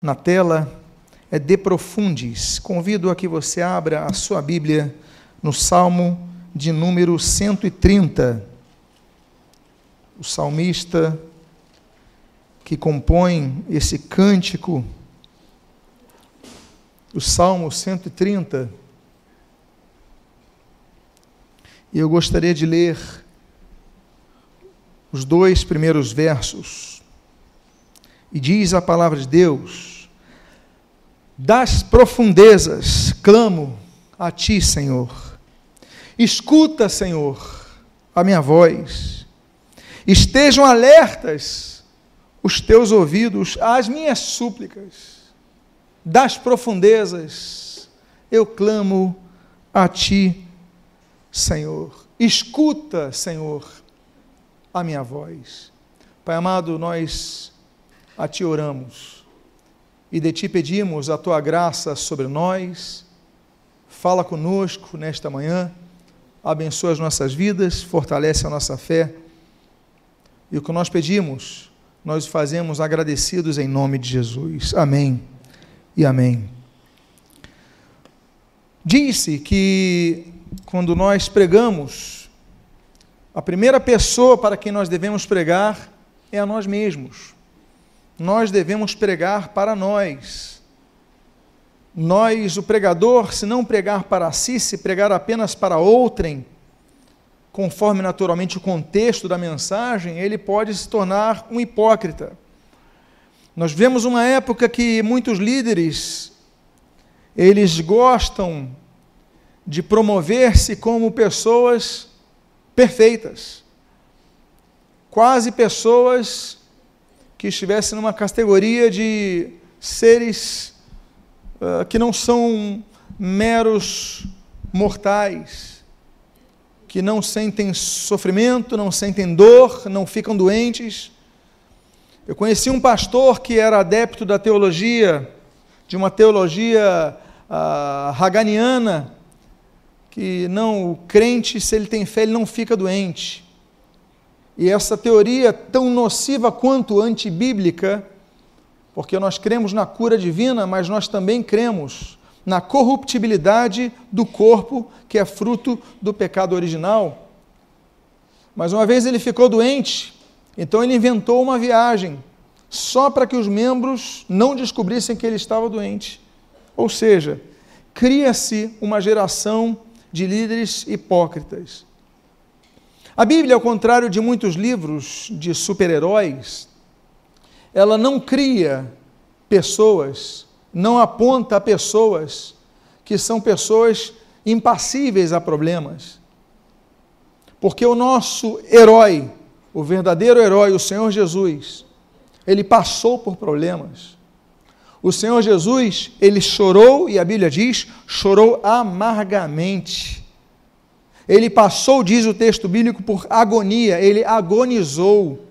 na tela é De Profundis. Convido a que você abra a sua Bíblia no Salmo de número 130. O salmista que compõe esse cântico, o Salmo 130. E eu gostaria de ler os dois primeiros versos. E diz a palavra de Deus: Das profundezas clamo a ti, Senhor. Escuta, Senhor, a minha voz. Estejam alertas os teus ouvidos às minhas súplicas. Das profundezas eu clamo a ti, Senhor. Escuta, Senhor, a minha voz. Pai amado, nós a Ti oramos e de Ti pedimos a Tua graça sobre nós. Fala conosco nesta manhã, abençoa as nossas vidas, fortalece a nossa fé. E o que nós pedimos, nós fazemos agradecidos em nome de Jesus. Amém e amém. Disse que quando nós pregamos, a primeira pessoa para quem nós devemos pregar é a nós mesmos nós devemos pregar para nós. Nós, o pregador, se não pregar para si, se pregar apenas para outrem, conforme naturalmente o contexto da mensagem, ele pode se tornar um hipócrita. Nós vemos uma época que muitos líderes eles gostam de promover-se como pessoas perfeitas, quase pessoas que estivesse numa categoria de seres uh, que não são meros mortais, que não sentem sofrimento, não sentem dor, não ficam doentes. Eu conheci um pastor que era adepto da teologia, de uma teologia uh, haganiana, que não, o crente, se ele tem fé, ele não fica doente. E essa teoria, tão nociva quanto antibíblica, porque nós cremos na cura divina, mas nós também cremos na corruptibilidade do corpo, que é fruto do pecado original. Mas uma vez ele ficou doente, então ele inventou uma viagem, só para que os membros não descobrissem que ele estava doente. Ou seja, cria-se uma geração de líderes hipócritas. A Bíblia, ao contrário de muitos livros de super-heróis, ela não cria pessoas, não aponta pessoas que são pessoas impassíveis a problemas. Porque o nosso herói, o verdadeiro herói, o Senhor Jesus, ele passou por problemas. O Senhor Jesus, ele chorou, e a Bíblia diz, chorou amargamente. Ele passou, diz o texto bíblico, por agonia, ele agonizou.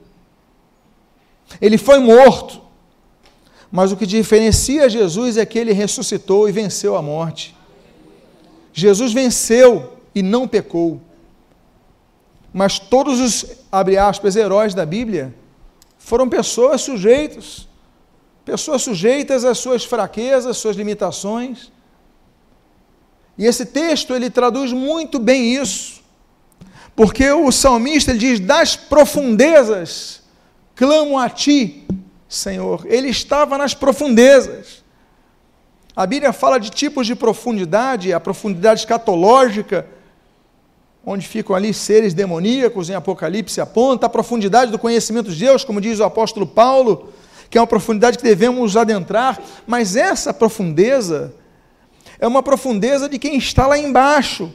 Ele foi morto. Mas o que diferencia Jesus é que ele ressuscitou e venceu a morte. Jesus venceu e não pecou. Mas todos os, abre aspas, heróis da Bíblia foram pessoas sujeitas, pessoas sujeitas às suas fraquezas, às suas limitações. E esse texto ele traduz muito bem isso. Porque o salmista ele diz: "Das profundezas clamo a ti, Senhor". Ele estava nas profundezas. A Bíblia fala de tipos de profundidade, a profundidade escatológica, onde ficam ali seres demoníacos, em Apocalipse aponta, a profundidade do conhecimento de Deus, como diz o apóstolo Paulo, que é uma profundidade que devemos adentrar, mas essa profundeza, é uma profundeza de quem está lá embaixo,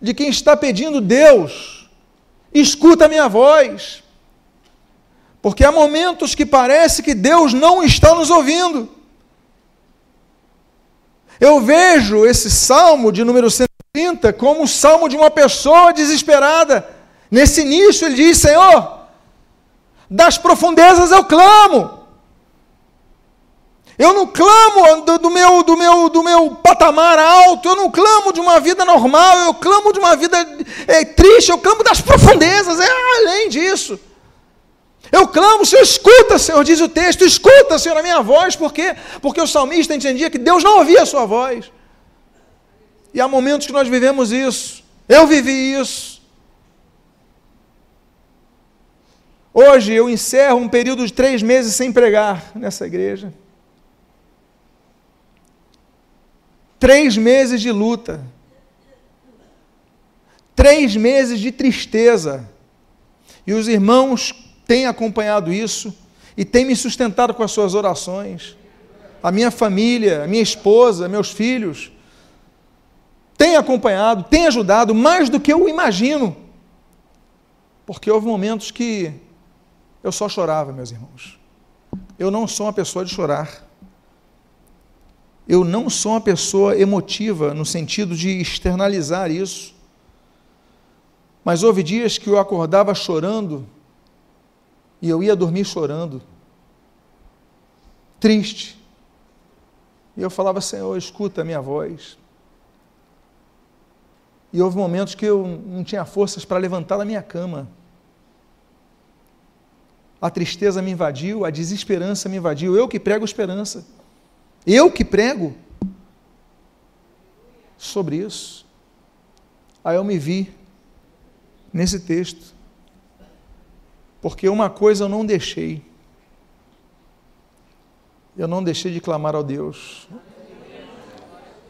de quem está pedindo Deus, escuta a minha voz. Porque há momentos que parece que Deus não está nos ouvindo. Eu vejo esse salmo de número 130 como o salmo de uma pessoa desesperada. Nesse início ele diz: Senhor, das profundezas eu clamo. Eu não clamo do, do, meu, do, meu, do meu patamar alto, eu não clamo de uma vida normal, eu clamo de uma vida é, triste, eu clamo das profundezas, é além disso. Eu clamo, Senhor, escuta, Senhor, diz o texto, escuta, Senhor, a minha voz, por quê? Porque o salmista entendia que Deus não ouvia a sua voz. E há momentos que nós vivemos isso. Eu vivi isso. Hoje eu encerro um período de três meses sem pregar nessa igreja. Três meses de luta. Três meses de tristeza. E os irmãos têm acompanhado isso e têm me sustentado com as suas orações. A minha família, a minha esposa, meus filhos têm acompanhado, têm ajudado mais do que eu imagino. Porque houve momentos que eu só chorava, meus irmãos. Eu não sou uma pessoa de chorar. Eu não sou uma pessoa emotiva no sentido de externalizar isso. Mas houve dias que eu acordava chorando e eu ia dormir chorando, triste. E eu falava, Senhor, escuta a minha voz. E houve momentos que eu não tinha forças para levantar da minha cama a tristeza me invadiu, a desesperança me invadiu. Eu que prego esperança. Eu que prego sobre isso. Aí eu me vi nesse texto. Porque uma coisa eu não deixei. Eu não deixei de clamar ao Deus.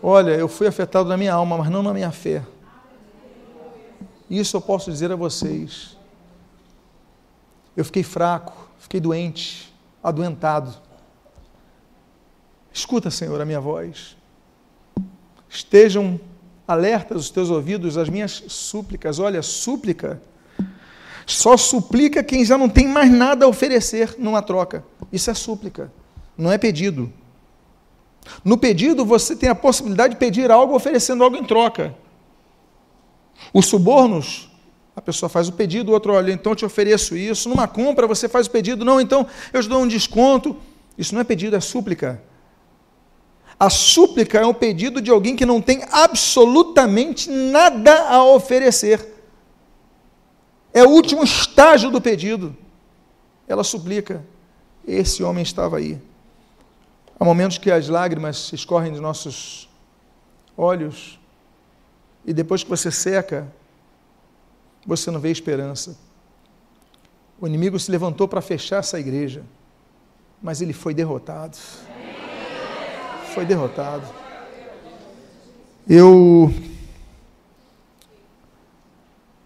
Olha, eu fui afetado na minha alma, mas não na minha fé. Isso eu posso dizer a vocês. Eu fiquei fraco, fiquei doente, adoentado. Escuta, Senhor, a minha voz. Estejam alertas os teus ouvidos às minhas súplicas. Olha, súplica. Só suplica quem já não tem mais nada a oferecer numa troca. Isso é súplica, não é pedido. No pedido, você tem a possibilidade de pedir algo oferecendo algo em troca. Os subornos a pessoa faz o pedido, o outro, olha, então eu te ofereço isso. Numa compra, você faz o pedido, não, então eu te dou um desconto. Isso não é pedido, é súplica. A súplica é um pedido de alguém que não tem absolutamente nada a oferecer. É o último estágio do pedido. Ela suplica. Esse homem estava aí. Há momentos que as lágrimas escorrem de nossos olhos, e depois que você seca, você não vê esperança. O inimigo se levantou para fechar essa igreja, mas ele foi derrotado. Foi derrotado. Eu.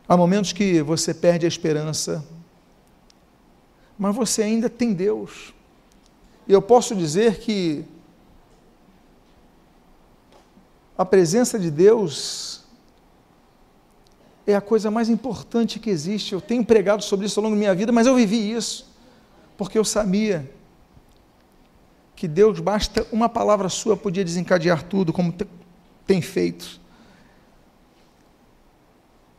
Há momentos que você perde a esperança, mas você ainda tem Deus. E eu posso dizer que a presença de Deus é a coisa mais importante que existe. Eu tenho pregado sobre isso ao longo da minha vida, mas eu vivi isso, porque eu sabia que Deus, basta uma palavra sua, podia desencadear tudo, como tem feito.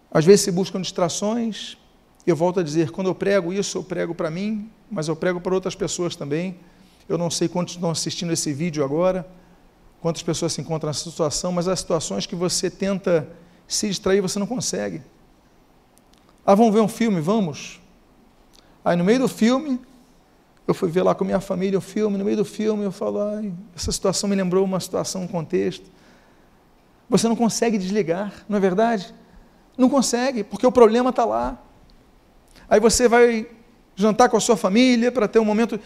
Às vezes se buscam distrações, eu volto a dizer, quando eu prego isso, eu prego para mim, mas eu prego para outras pessoas também. Eu não sei quantos estão assistindo esse vídeo agora, quantas pessoas se encontram nessa situação, mas há situações que você tenta se distrair, você não consegue. Ah, vamos ver um filme? Vamos. Aí no meio do filme, eu fui ver lá com minha família o filme, no meio do filme eu falo, ai, essa situação me lembrou uma situação, um contexto. Você não consegue desligar, não é verdade? Não consegue, porque o problema está lá. Aí você vai jantar com a sua família para ter um momento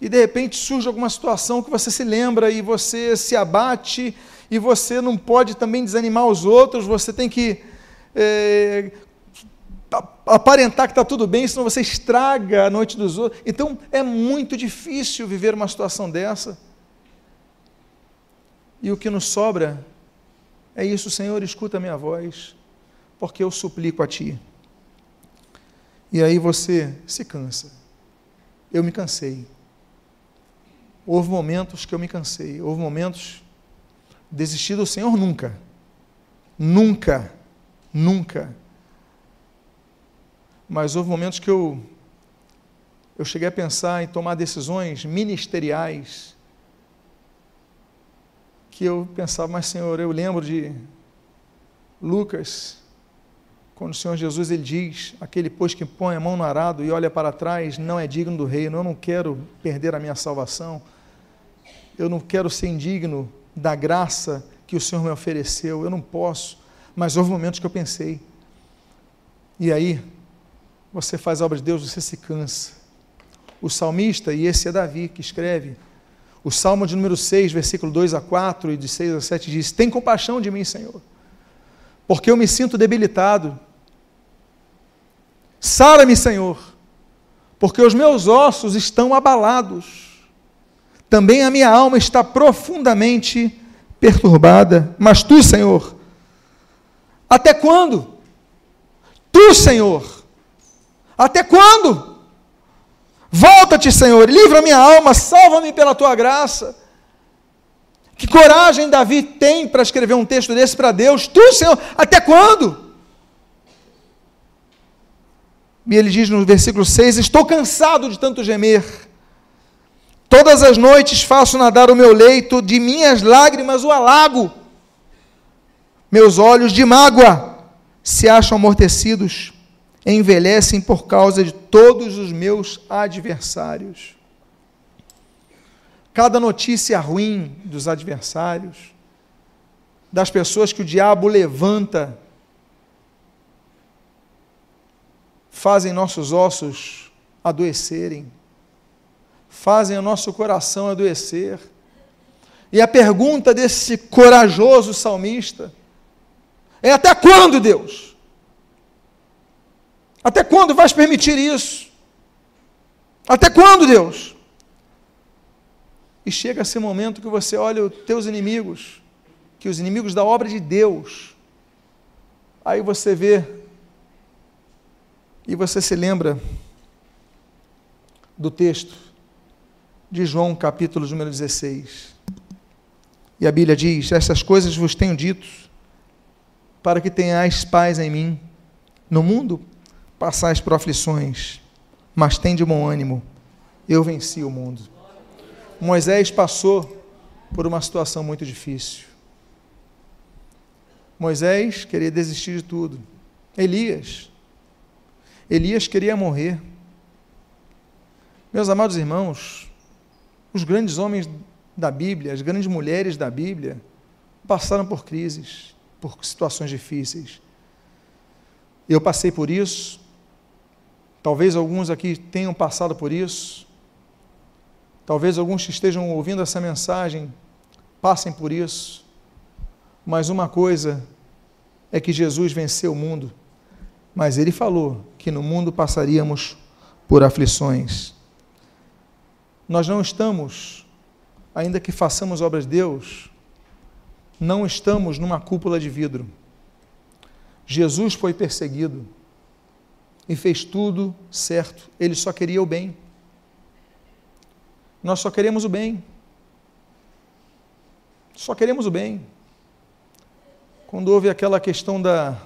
e de repente surge alguma situação que você se lembra e você se abate e você não pode também desanimar os outros, você tem que é, aparentar que está tudo bem, senão você estraga a noite dos outros. Então é muito difícil viver uma situação dessa. E o que nos sobra é isso, Senhor, escuta a minha voz, porque eu suplico a Ti. E aí você se cansa. Eu me cansei. Houve momentos que eu me cansei, houve momentos Desistir do Senhor nunca. Nunca. Nunca. Mas houve momentos que eu eu cheguei a pensar em tomar decisões ministeriais que eu pensava, mas Senhor, eu lembro de Lucas, quando o Senhor Jesus ele diz: aquele pois que põe a mão no arado e olha para trás não é digno do reino. Eu não quero perder a minha salvação. Eu não quero ser indigno da graça que o Senhor me ofereceu. Eu não posso. Mas houve momentos que eu pensei. E aí, você faz a obra de Deus, você se cansa. O salmista, e esse é Davi que escreve, o Salmo de número 6, versículo 2 a 4 e de 6 a 7 diz: Tem compaixão de mim, Senhor, porque eu me sinto debilitado. Sara-me, Senhor, porque os meus ossos estão abalados. Também a minha alma está profundamente perturbada. Mas tu, Senhor, até quando? Tu, Senhor, até quando? Volta-te, Senhor, livra minha alma, salva-me pela tua graça. Que coragem Davi tem para escrever um texto desse para Deus? Tu, Senhor, até quando? E ele diz no versículo 6: Estou cansado de tanto gemer. Todas as noites faço nadar o meu leito, de minhas lágrimas o alago. Meus olhos de mágoa se acham amortecidos, envelhecem por causa de todos os meus adversários. Cada notícia ruim dos adversários, das pessoas que o diabo levanta fazem nossos ossos adoecerem, fazem o nosso coração adoecer. E a pergunta desse corajoso salmista é: até quando, Deus? Até quando vais permitir isso? Até quando, Deus? E chega esse momento que você olha os teus inimigos, que os inimigos da obra de Deus, aí você vê e você se lembra do texto de João, capítulo número 16. E a Bíblia diz: Essas coisas vos tenho dito, para que tenhais paz em mim. No mundo passais por aflições, mas tem de bom ânimo. Eu venci o mundo. Moisés passou por uma situação muito difícil. Moisés queria desistir de tudo. Elias Elias queria morrer. Meus amados irmãos, os grandes homens da Bíblia, as grandes mulheres da Bíblia, passaram por crises, por situações difíceis. Eu passei por isso, talvez alguns aqui tenham passado por isso, talvez alguns que estejam ouvindo essa mensagem passem por isso, mas uma coisa é que Jesus venceu o mundo mas ele falou que no mundo passaríamos por aflições. Nós não estamos, ainda que façamos obras de Deus, não estamos numa cúpula de vidro. Jesus foi perseguido e fez tudo certo, ele só queria o bem. Nós só queremos o bem. Só queremos o bem. Quando houve aquela questão da,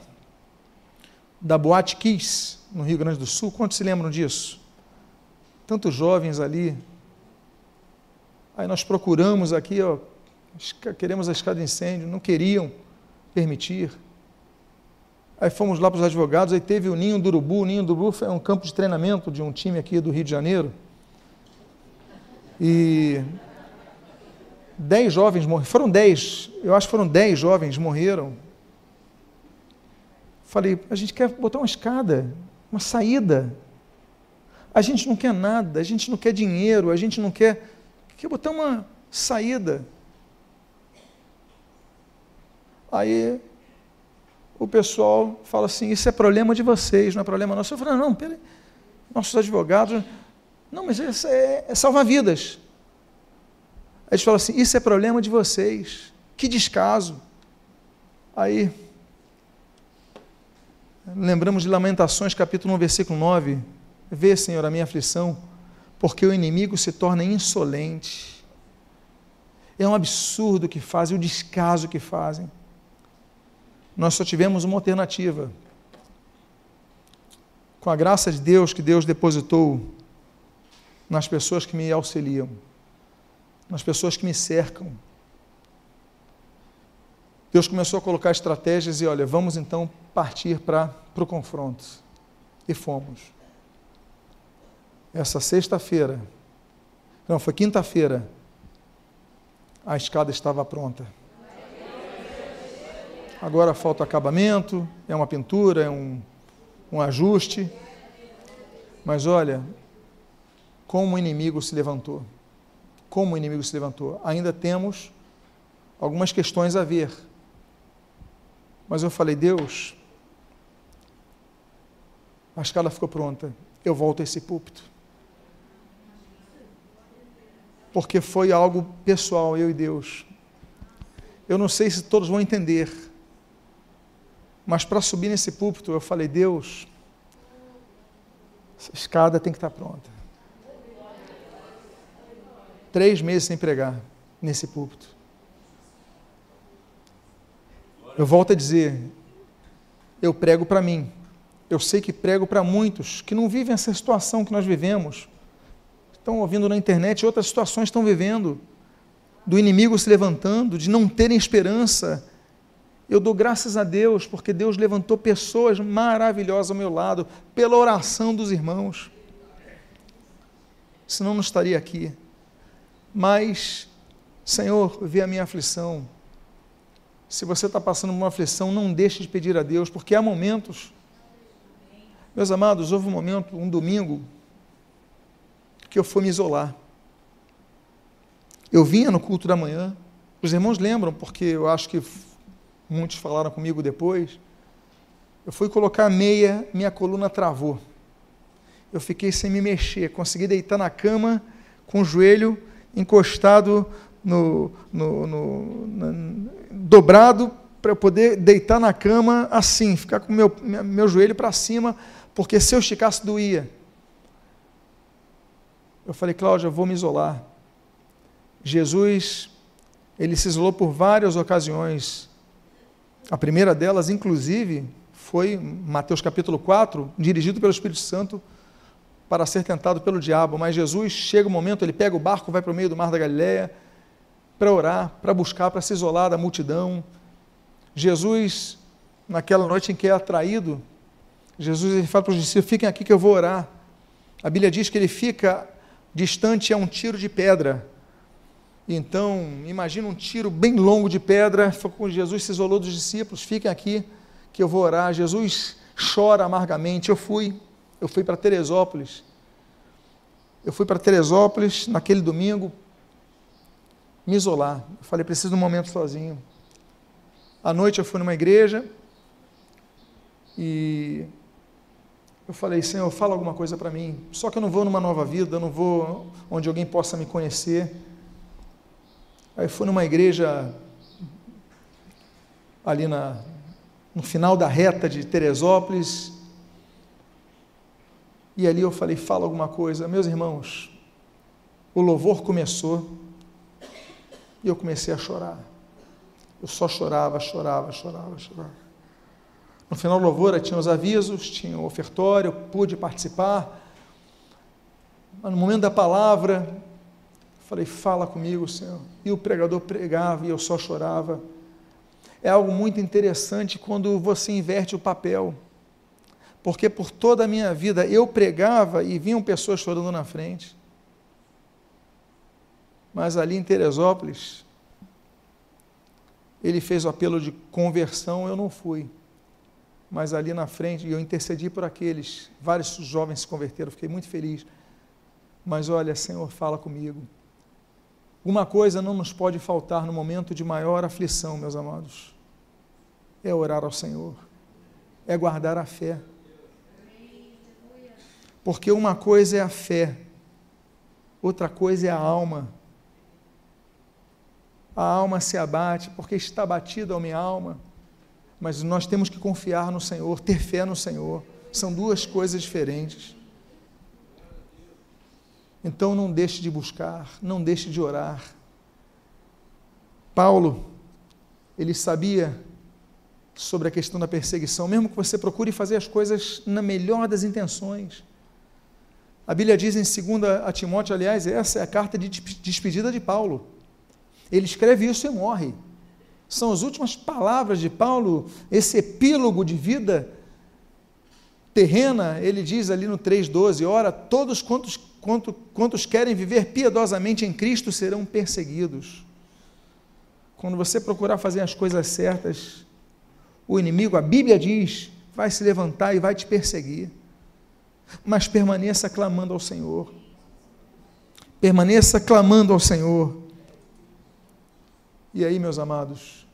da Boate Kiss, no Rio Grande do Sul. Quantos se lembram disso? Tantos jovens ali. Aí nós procuramos aqui, ó, queremos a escada de incêndio, não queriam permitir. Aí fomos lá para os advogados, aí teve o Ninho do Urubu. O Ninho do Urubu foi um campo de treinamento de um time aqui do Rio de Janeiro. E dez jovens morreram, foram dez, eu acho que foram dez jovens morreram Falei, a gente quer botar uma escada, uma saída. A gente não quer nada, a gente não quer dinheiro, a gente não quer. Quer botar uma saída. Aí o pessoal fala assim: Isso é problema de vocês, não é problema nosso. Eu falei: Não, peraí. Nossos advogados. Não, mas isso é, é salvar vidas. Aí eles falam assim: Isso é problema de vocês. Que descaso. Aí Lembramos de Lamentações, capítulo 1, versículo 9. Vê, Senhor, a minha aflição, porque o inimigo se torna insolente. É um absurdo o que fazem, o descaso que fazem. Nós só tivemos uma alternativa. Com a graça de Deus que Deus depositou nas pessoas que me auxiliam, nas pessoas que me cercam. Deus começou a colocar estratégias e olha, vamos então partir para o confronto. E fomos. Essa sexta-feira, não, foi quinta-feira, a escada estava pronta. Agora falta acabamento, é uma pintura, é um, um ajuste. Mas olha, como o inimigo se levantou. Como o inimigo se levantou. Ainda temos algumas questões a ver. Mas eu falei, Deus, a escala ficou pronta. Eu volto a esse púlpito. Porque foi algo pessoal, eu e Deus. Eu não sei se todos vão entender. Mas para subir nesse púlpito, eu falei, Deus, essa escada tem que estar pronta. Três meses sem pregar nesse púlpito. Eu volto a dizer, eu prego para mim. Eu sei que prego para muitos que não vivem essa situação que nós vivemos. Estão ouvindo na internet, outras situações estão vivendo. Do inimigo se levantando, de não terem esperança, eu dou graças a Deus, porque Deus levantou pessoas maravilhosas ao meu lado, pela oração dos irmãos. Senão não estaria aqui. Mas, Senhor, vê a minha aflição. Se você está passando por uma aflição, não deixe de pedir a Deus, porque há momentos. Meus amados, houve um momento, um domingo, que eu fui me isolar. Eu vinha no culto da manhã, os irmãos lembram, porque eu acho que muitos falaram comigo depois. Eu fui colocar a meia, minha coluna travou. Eu fiquei sem me mexer, consegui deitar na cama com o joelho encostado no, no, no, no dobrado para eu poder deitar na cama assim, ficar com meu meu joelho para cima, porque se eu esticasse doía. Eu falei, Cláudia, eu vou me isolar. Jesus, ele se isolou por várias ocasiões a primeira delas, inclusive, foi Mateus capítulo 4, dirigido pelo Espírito Santo para ser tentado pelo diabo. Mas Jesus chega o um momento, ele pega o barco, vai para o meio do mar da Galileia para orar, para buscar, para se isolar da multidão. Jesus, naquela noite em que é atraído, Jesus ele fala para os discípulos: fiquem aqui que eu vou orar. A Bíblia diz que ele fica distante a um tiro de pedra então, imagina um tiro bem longo de pedra, quando Jesus se isolou dos discípulos, fiquem aqui que eu vou orar. Jesus chora amargamente. Eu fui, eu fui para Teresópolis. Eu fui para Teresópolis naquele domingo, me isolar. Eu falei, preciso de um momento sozinho. À noite eu fui numa igreja e eu falei, Senhor, fala alguma coisa para mim. Só que eu não vou numa nova vida, eu não vou onde alguém possa me conhecer. Aí fui numa igreja ali na, no final da reta de Teresópolis. E ali eu falei, fala alguma coisa. Meus irmãos, o louvor começou e eu comecei a chorar. Eu só chorava, chorava, chorava, chorava. No final do louvor tinha os avisos, tinha o ofertório, pude participar. Mas no momento da palavra, Falei, fala comigo, Senhor. E o pregador pregava e eu só chorava. É algo muito interessante quando você inverte o papel. Porque por toda a minha vida eu pregava e vinham pessoas chorando na frente. Mas ali em Teresópolis, ele fez o apelo de conversão, eu não fui. Mas ali na frente, eu intercedi por aqueles, vários jovens se converteram, fiquei muito feliz. Mas olha, Senhor, fala comigo. Uma coisa não nos pode faltar no momento de maior aflição, meus amados: é orar ao Senhor, é guardar a fé. Porque uma coisa é a fé, outra coisa é a alma. A alma se abate porque está batida a minha alma, mas nós temos que confiar no Senhor, ter fé no Senhor. São duas coisas diferentes. Então não deixe de buscar, não deixe de orar. Paulo, ele sabia sobre a questão da perseguição, mesmo que você procure fazer as coisas na melhor das intenções. A Bíblia diz em 2 a Timóteo, aliás, essa é a carta de despedida de Paulo. Ele escreve isso e morre. São as últimas palavras de Paulo, esse epílogo de vida terrena, ele diz ali no 3,12: Ora, todos quantos, quantos, quantos querem viver piedosamente em Cristo serão perseguidos. Quando você procurar fazer as coisas certas, o inimigo, a Bíblia diz, vai se levantar e vai te perseguir. Mas permaneça clamando ao Senhor. Permaneça clamando ao Senhor. E aí, meus amados,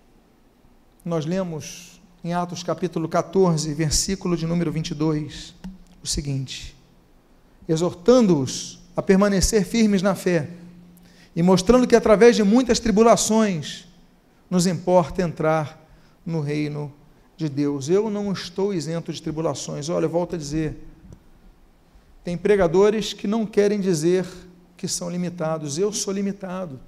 nós lemos em Atos capítulo 14, versículo de número 22, o seguinte: exortando-os a permanecer firmes na fé e mostrando que através de muitas tribulações nos importa entrar no reino de Deus. Eu não estou isento de tribulações. Olha, volto a dizer, tem pregadores que não querem dizer que são limitados. Eu sou limitado.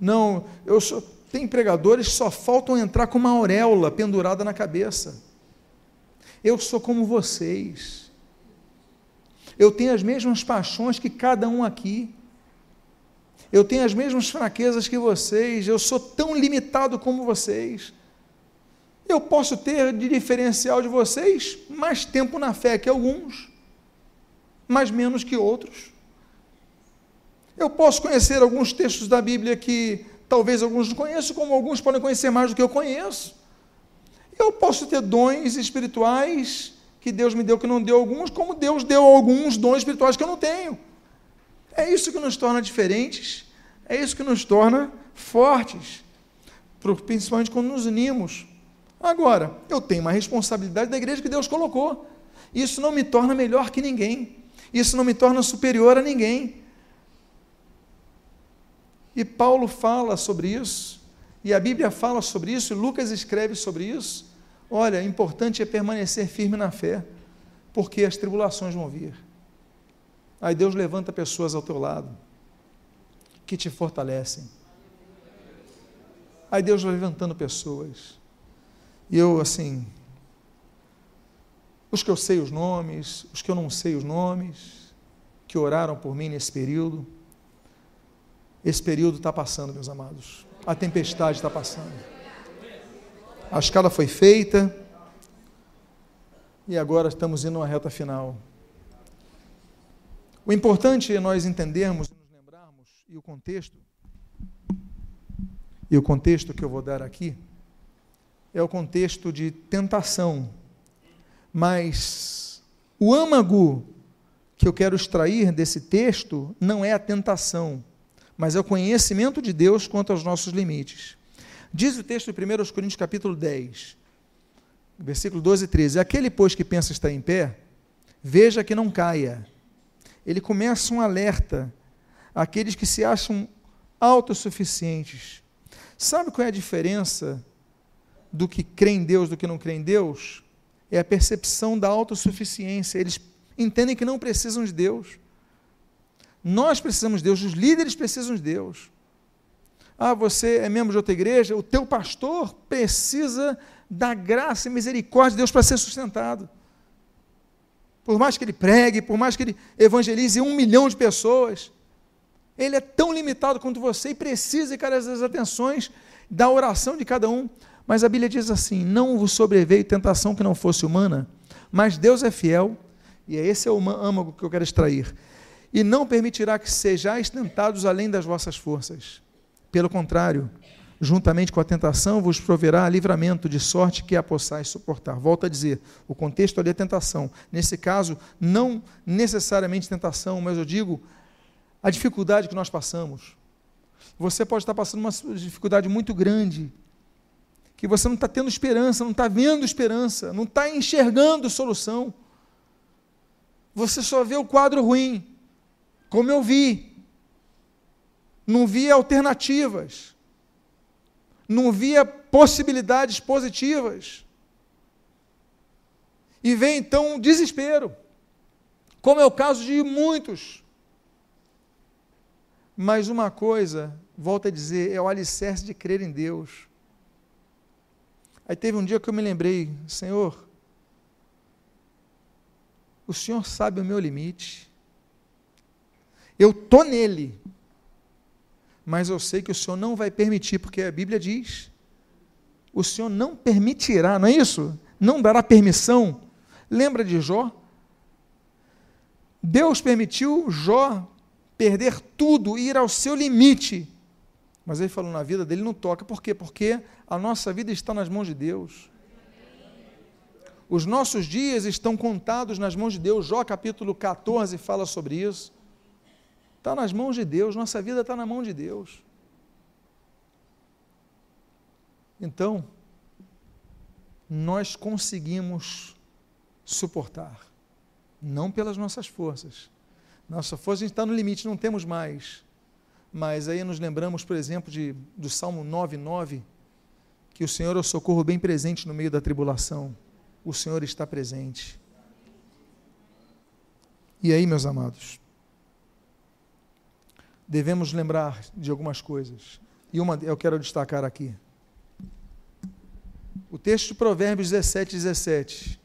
Não, eu sou. Tem pregadores que só faltam entrar com uma auréola pendurada na cabeça. Eu sou como vocês. Eu tenho as mesmas paixões que cada um aqui. Eu tenho as mesmas fraquezas que vocês. Eu sou tão limitado como vocês. Eu posso ter de diferencial de vocês mais tempo na fé que alguns, mas menos que outros. Eu posso conhecer alguns textos da Bíblia que talvez alguns não conheçam, como alguns podem conhecer mais do que eu conheço. Eu posso ter dons espirituais que Deus me deu que não deu alguns, como Deus deu alguns dons espirituais que eu não tenho. É isso que nos torna diferentes, é isso que nos torna fortes, principalmente quando nos unimos. Agora, eu tenho uma responsabilidade da igreja que Deus colocou. Isso não me torna melhor que ninguém. Isso não me torna superior a ninguém. E Paulo fala sobre isso, e a Bíblia fala sobre isso, e Lucas escreve sobre isso. Olha, importante é permanecer firme na fé, porque as tribulações vão vir. Aí Deus levanta pessoas ao teu lado que te fortalecem. Aí Deus vai levantando pessoas. E eu, assim, os que eu sei os nomes, os que eu não sei os nomes, que oraram por mim nesse período, esse período está passando, meus amados. A tempestade está passando. A escala foi feita e agora estamos indo uma reta final. O importante é nós entendermos nos lembrarmos, e o contexto, e o contexto que eu vou dar aqui, é o contexto de tentação. Mas o âmago que eu quero extrair desse texto não é a tentação mas é o conhecimento de Deus quanto aos nossos limites. Diz o texto de 1 Coríntios capítulo 10, versículo 12 e 13, aquele, pois, que pensa estar em pé, veja que não caia. Ele começa um alerta àqueles que se acham autossuficientes. Sabe qual é a diferença do que crê em Deus do que não crê em Deus? É a percepção da autossuficiência. Eles entendem que não precisam de Deus. Nós precisamos de Deus, os líderes precisam de Deus. Ah, você é membro de outra igreja, o teu pastor precisa da graça e misericórdia de Deus para ser sustentado. Por mais que ele pregue, por mais que ele evangelize um milhão de pessoas, ele é tão limitado quanto você e precisa de cada das atenções da oração de cada um. Mas a Bíblia diz assim: não vos sobreveio tentação que não fosse humana, mas Deus é fiel, e é esse é o âmago que eu quero extrair e não permitirá que sejais tentados além das vossas forças. Pelo contrário, juntamente com a tentação, vos proverá livramento, de sorte que a possais suportar. Volto a dizer, o contexto ali é tentação. Nesse caso, não necessariamente tentação, mas eu digo a dificuldade que nós passamos. Você pode estar passando uma dificuldade muito grande, que você não está tendo esperança, não está vendo esperança, não está enxergando solução. Você só vê o quadro ruim como eu vi. Não via alternativas. Não via possibilidades positivas. E vem então um desespero, como é o caso de muitos. Mas uma coisa, volto a dizer, é o alicerce de crer em Deus. Aí teve um dia que eu me lembrei, Senhor, o Senhor sabe o meu limite. Eu estou nele. Mas eu sei que o Senhor não vai permitir, porque a Bíblia diz: o Senhor não permitirá, não é isso? Não dará permissão. Lembra de Jó? Deus permitiu Jó perder tudo, ir ao seu limite. Mas ele falou: na vida dele não toca. Por quê? Porque a nossa vida está nas mãos de Deus. Os nossos dias estão contados nas mãos de Deus. Jó capítulo 14 fala sobre isso. Está nas mãos de Deus, nossa vida está na mão de Deus. Então, nós conseguimos suportar, não pelas nossas forças. Nossa força está no limite, não temos mais. Mas aí nos lembramos, por exemplo, de, do Salmo 9,9, que o Senhor é o socorro bem presente no meio da tribulação o Senhor está presente. E aí, meus amados, devemos lembrar de algumas coisas. E uma eu quero destacar aqui. O texto de Provérbios 17, 17.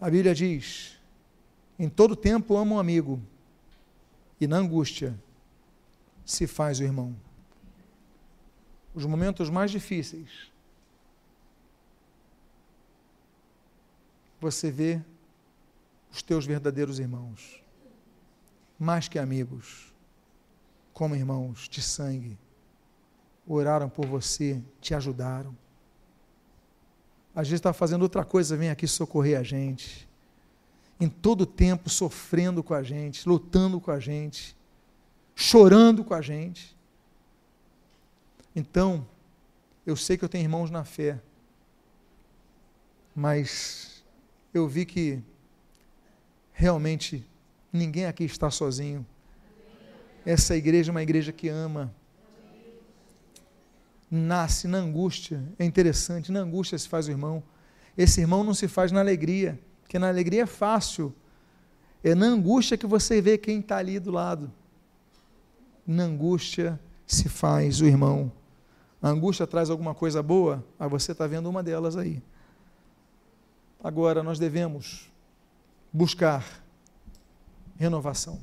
A Bíblia diz: Em todo tempo amo um amigo, e na angústia se faz o irmão. Os momentos mais difíceis você vê os teus verdadeiros irmãos, mais que amigos, como irmãos de sangue, oraram por você, te ajudaram. Às vezes está fazendo outra coisa, vem aqui socorrer a gente. Em todo tempo sofrendo com a gente, lutando com a gente, chorando com a gente. Então, eu sei que eu tenho irmãos na fé, mas eu vi que realmente ninguém aqui está sozinho. Essa igreja é uma igreja que ama. Nasce na angústia. É interessante, na angústia se faz o irmão. Esse irmão não se faz na alegria, porque na alegria é fácil. É na angústia que você vê quem está ali do lado. Na angústia se faz o irmão. A angústia traz alguma coisa boa? Ah, você está vendo uma delas aí. Agora nós devemos buscar renovação.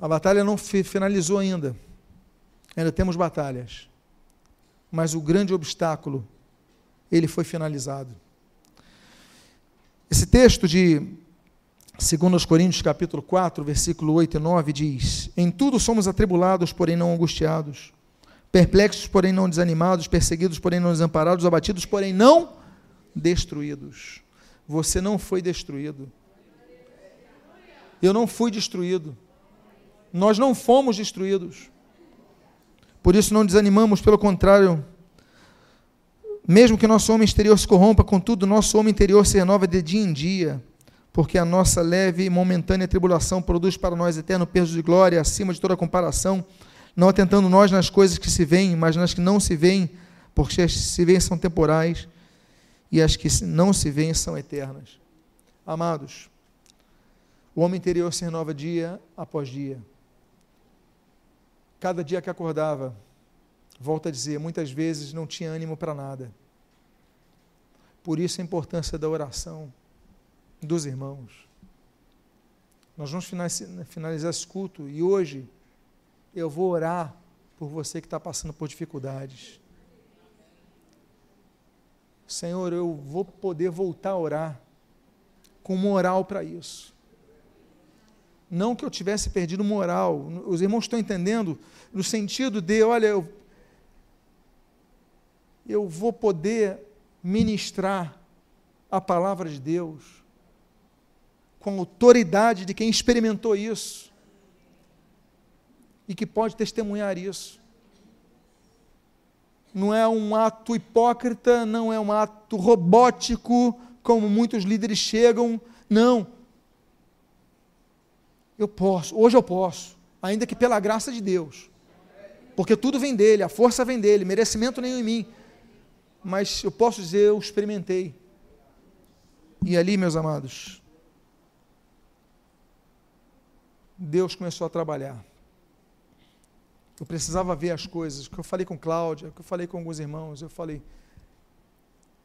A batalha não finalizou ainda. Ainda temos batalhas. Mas o grande obstáculo, ele foi finalizado. Esse texto de 2 Coríntios capítulo 4, versículo 8 e 9 diz: Em tudo somos atribulados, porém não angustiados, perplexos, porém não desanimados, perseguidos, porém não desamparados, abatidos, porém não destruídos. Você não foi destruído. Eu não fui destruído. Nós não fomos destruídos. Por isso não desanimamos, pelo contrário, mesmo que nosso homem exterior se corrompa, contudo, nosso homem interior se renova de dia em dia, porque a nossa leve e momentânea tribulação produz para nós eterno peso de glória, acima de toda comparação, não atentando nós nas coisas que se veem, mas nas que não se veem, porque as que se veem são temporais e as que não se veem são eternas. Amados, o homem interior se renova dia após dia. Cada dia que acordava, volta a dizer, muitas vezes não tinha ânimo para nada. Por isso a importância da oração dos irmãos. Nós vamos finalizar esse culto e hoje eu vou orar por você que está passando por dificuldades. Senhor, eu vou poder voltar a orar com moral para isso. Não que eu tivesse perdido moral. Os irmãos estão entendendo no sentido de, olha, eu, eu vou poder ministrar a palavra de Deus com a autoridade de quem experimentou isso e que pode testemunhar isso não é um ato hipócrita, não é um ato robótico, como muitos líderes chegam. Não. Eu posso, hoje eu posso, ainda que pela graça de Deus. Porque tudo vem dele, a força vem dele, merecimento nenhum em mim. Mas eu posso dizer, eu experimentei. E ali, meus amados, Deus começou a trabalhar. Eu precisava ver as coisas. Que eu falei com Cláudia, que eu falei com alguns irmãos, eu falei,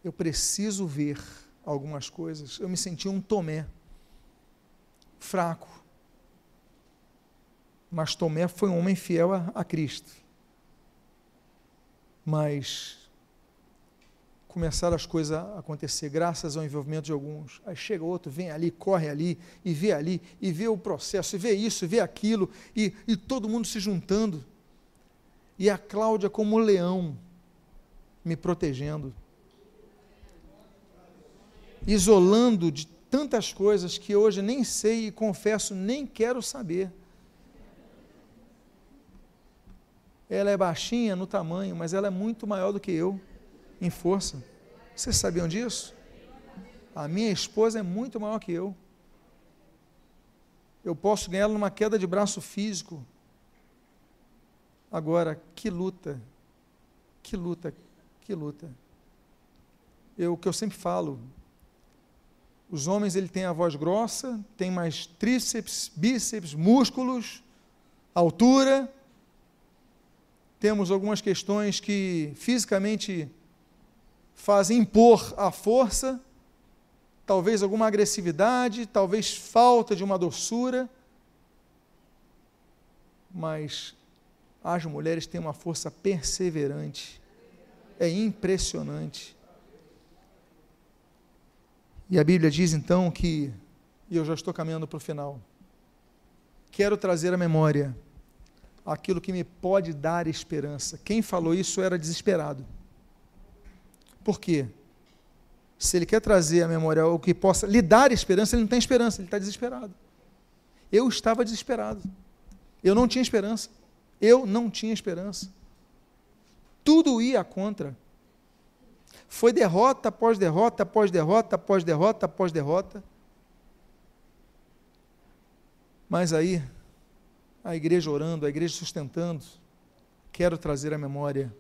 eu preciso ver algumas coisas. Eu me senti um Tomé, fraco, Mas Tomé foi um homem fiel a, a Cristo. Mas começaram as coisas a acontecer graças ao envolvimento de alguns. Aí chega outro, vem ali, corre ali, e vê ali, e vê o processo, e vê isso, e vê aquilo, e, e todo mundo se juntando. E a Cláudia, como leão, me protegendo, isolando de tantas coisas que hoje nem sei e confesso, nem quero saber. Ela é baixinha no tamanho, mas ela é muito maior do que eu em força. Vocês sabiam disso? A minha esposa é muito maior que eu. Eu posso ganhar ela numa queda de braço físico. Agora, que luta, que luta, que luta. Eu, o que eu sempre falo, os homens ele tem a voz grossa, tem mais tríceps, bíceps, músculos, altura. Temos algumas questões que fisicamente fazem impor a força, talvez alguma agressividade, talvez falta de uma doçura, mas as mulheres têm uma força perseverante, é impressionante. E a Bíblia diz então que, e eu já estou caminhando para o final, quero trazer à memória aquilo que me pode dar esperança. Quem falou isso era desesperado. Por quê? Se ele quer trazer à memória o que possa lhe dar esperança, ele não tem esperança, ele está desesperado. Eu estava desesperado. Eu não tinha esperança. Eu não tinha esperança. Tudo ia contra. Foi derrota após derrota, após derrota, após derrota, após derrota. Mas aí, a igreja orando, a igreja sustentando, quero trazer à memória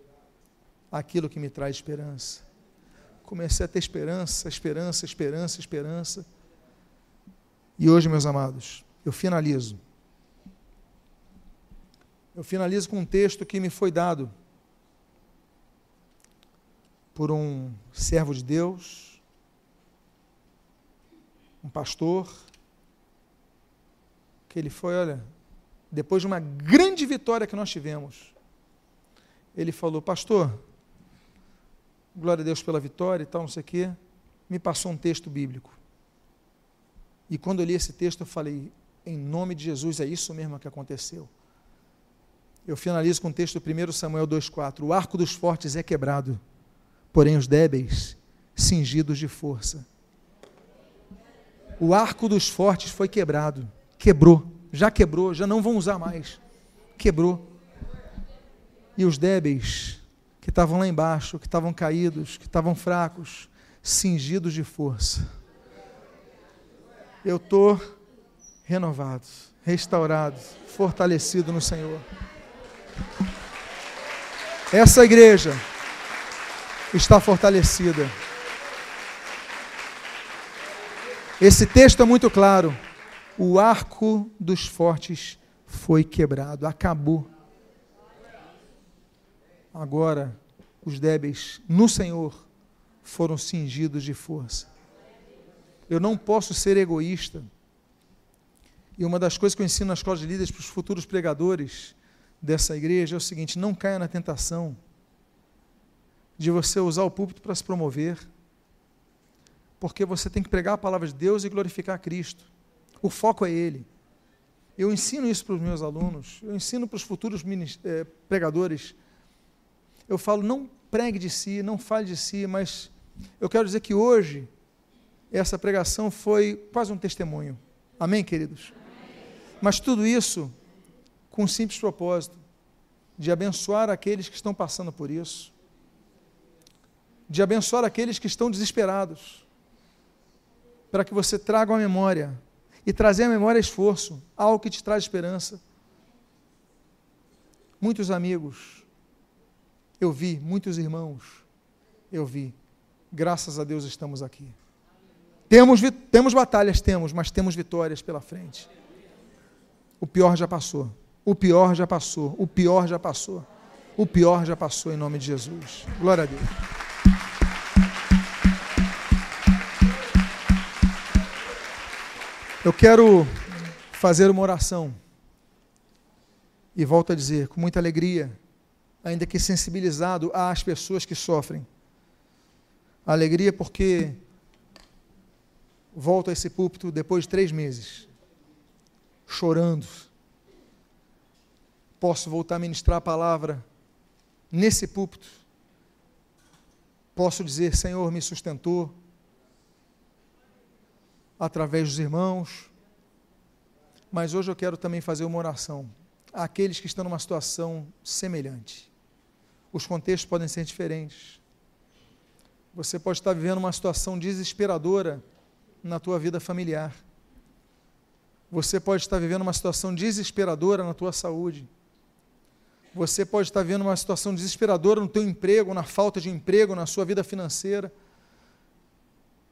aquilo que me traz esperança comecei a ter esperança, esperança, esperança, esperança. E hoje, meus amados, eu finalizo. Eu finalizo com um texto que me foi dado por um servo de Deus, um pastor, que ele foi, olha, depois de uma grande vitória que nós tivemos, ele falou: Pastor, glória a Deus pela vitória e tal, não sei o quê, me passou um texto bíblico. E quando eu li esse texto, eu falei, em nome de Jesus, é isso mesmo que aconteceu. Eu finalizo com o texto do 1 Samuel 2,4. O arco dos fortes é quebrado, porém os débeis, cingidos de força. O arco dos fortes foi quebrado, quebrou, já quebrou, já não vão usar mais. Quebrou. E os débeis que estavam lá embaixo, que estavam caídos, que estavam fracos, cingidos de força. Eu estou renovado, restaurado, fortalecido no Senhor. Essa igreja está fortalecida. Esse texto é muito claro. O arco dos fortes foi quebrado, acabou. Agora, os débeis no Senhor foram cingidos de força. Eu não posso ser egoísta. E uma das coisas que eu ensino na escola de líderes para os futuros pregadores dessa igreja é o seguinte: não caia na tentação de você usar o púlpito para se promover, porque você tem que pregar a palavra de Deus e glorificar Cristo. O foco é Ele. Eu ensino isso para os meus alunos, eu ensino para os futuros eh, pregadores eu falo, não pregue de si, não fale de si, mas eu quero dizer que hoje essa pregação foi quase um testemunho. Amém, queridos? Mas tudo isso com um simples propósito de abençoar aqueles que estão passando por isso, de abençoar aqueles que estão desesperados, para que você traga a memória e trazer a memória esforço, algo que te traz esperança. Muitos amigos eu vi muitos irmãos, eu vi. Graças a Deus estamos aqui. Temos, temos batalhas, temos, mas temos vitórias pela frente. O pior já passou. O pior já passou. O pior já passou. O pior já passou em nome de Jesus. Glória a Deus. Eu quero fazer uma oração E volto a dizer, com muita alegria, ainda que sensibilizado às pessoas que sofrem. Alegria porque volto a esse púlpito depois de três meses, chorando. Posso voltar a ministrar a palavra nesse púlpito. Posso dizer, Senhor me sustentou através dos irmãos. Mas hoje eu quero também fazer uma oração àqueles que estão numa situação semelhante. Os contextos podem ser diferentes. Você pode estar vivendo uma situação desesperadora na tua vida familiar. Você pode estar vivendo uma situação desesperadora na tua saúde. Você pode estar vivendo uma situação desesperadora no teu emprego, na falta de emprego, na sua vida financeira.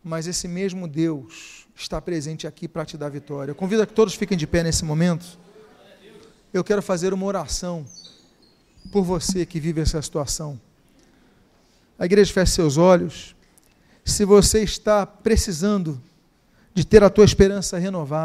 Mas esse mesmo Deus está presente aqui para te dar vitória. Eu convido a que todos fiquem de pé nesse momento. Eu quero fazer uma oração por você que vive essa situação. A igreja fecha seus olhos. Se você está precisando de ter a tua esperança renovada,